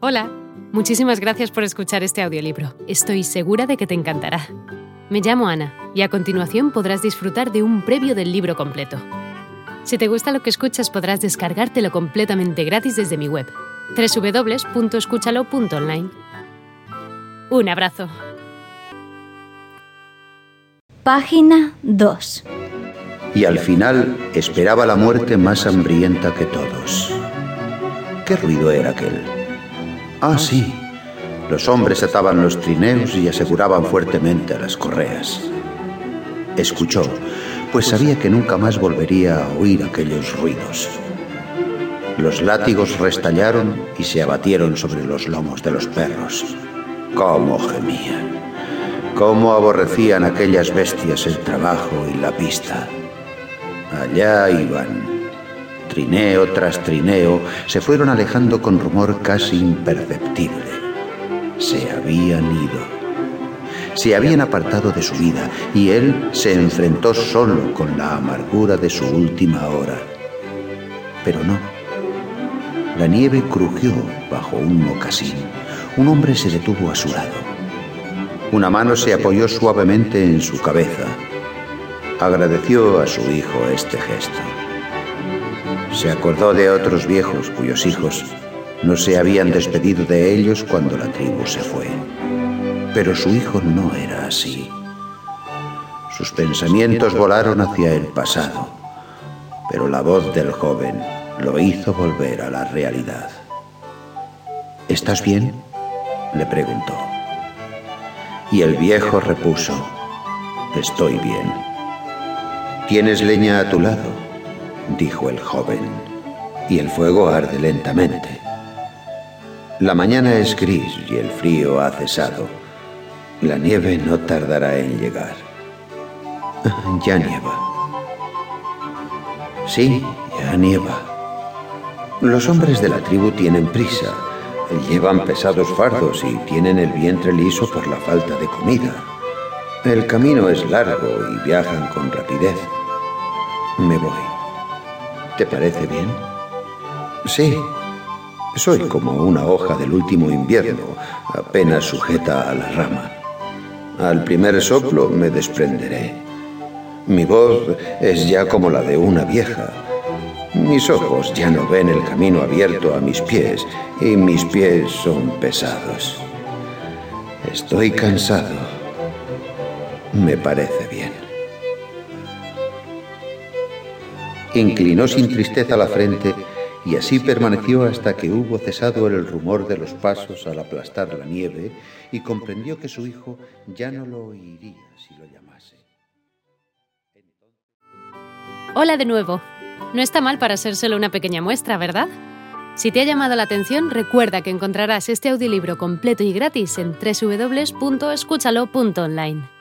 Hola, muchísimas gracias por escuchar este audiolibro. Estoy segura de que te encantará. Me llamo Ana y a continuación podrás disfrutar de un previo del libro completo. Si te gusta lo que escuchas podrás descargártelo completamente gratis desde mi web, www.escúchalo.online. Un abrazo. Página 2 Y al final esperaba la muerte más hambrienta que todos. ¿Qué ruido era aquel? Ah, sí. Los hombres ataban los trineos y aseguraban fuertemente a las correas. Escuchó, pues sabía que nunca más volvería a oír aquellos ruidos. Los látigos restallaron y se abatieron sobre los lomos de los perros. ¡Cómo gemían! ¡Cómo aborrecían aquellas bestias el trabajo y la pista! Allá iban trineo tras trineo, se fueron alejando con rumor casi imperceptible. Se habían ido. Se habían apartado de su vida y él se enfrentó solo con la amargura de su última hora. Pero no. La nieve crujió bajo un mocasín. Un hombre se detuvo a su lado. Una mano se apoyó suavemente en su cabeza. Agradeció a su hijo este gesto. Se acordó de otros viejos cuyos hijos no se habían despedido de ellos cuando la tribu se fue. Pero su hijo no era así. Sus pensamientos volaron hacia el pasado, pero la voz del joven lo hizo volver a la realidad. ¿Estás bien? le preguntó. Y el viejo repuso, Estoy bien. ¿Tienes leña a tu lado? Dijo el joven, y el fuego arde lentamente. La mañana es gris y el frío ha cesado. La nieve no tardará en llegar. Ya nieva. Sí, ya nieva. Los hombres de la tribu tienen prisa. Llevan pesados fardos y tienen el vientre liso por la falta de comida. El camino es largo y viajan con rapidez. Me voy. ¿Te parece bien? Sí. Soy como una hoja del último invierno, apenas sujeta a la rama. Al primer soplo me desprenderé. Mi voz es ya como la de una vieja. Mis ojos ya no ven el camino abierto a mis pies y mis pies son pesados. Estoy cansado. Me parece bien. Inclinó sin tristeza la frente y así permaneció hasta que hubo cesado el rumor de los pasos al aplastar la nieve y comprendió que su hijo ya no lo oiría si lo llamase. Hola de nuevo. No está mal para ser solo una pequeña muestra, ¿verdad? Si te ha llamado la atención, recuerda que encontrarás este audiolibro completo y gratis en www.escúchalo.online.